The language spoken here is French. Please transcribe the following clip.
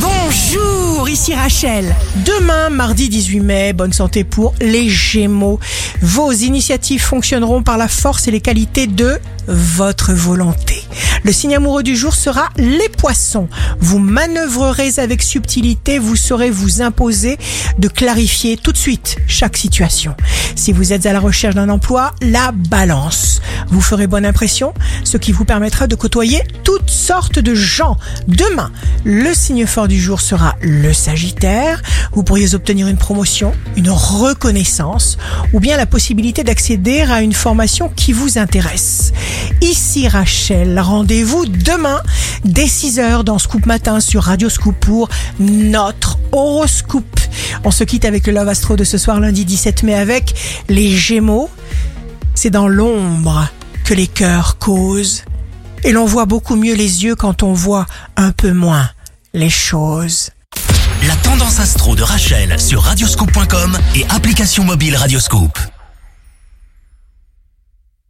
Bonjour, ici Rachel. Demain, mardi 18 mai, bonne santé pour les Gémeaux. Vos initiatives fonctionneront par la force et les qualités de votre volonté. Le signe amoureux du jour sera les poissons. Vous manœuvrerez avec subtilité, vous saurez vous imposer de clarifier tout de suite chaque situation. Si vous êtes à la recherche d'un emploi, la balance. Vous ferez bonne impression, ce qui vous permettra de côtoyer toutes sortes de gens. Demain, le signe fort du jour sera le Sagittaire. Vous pourriez obtenir une promotion, une reconnaissance ou bien la possibilité d'accéder à une formation qui vous intéresse. Ici Rachel, rendez-vous demain dès 6h dans Scoop Matin sur Radio Scoop pour notre horoscope. On se quitte avec le Love Astro de ce soir lundi 17 mai avec les Gémeaux. C'est dans l'ombre que les cœurs causent. Et l'on voit beaucoup mieux les yeux quand on voit un peu moins les choses. La tendance astro de Rachel sur radioscope.com et application mobile Radioscope.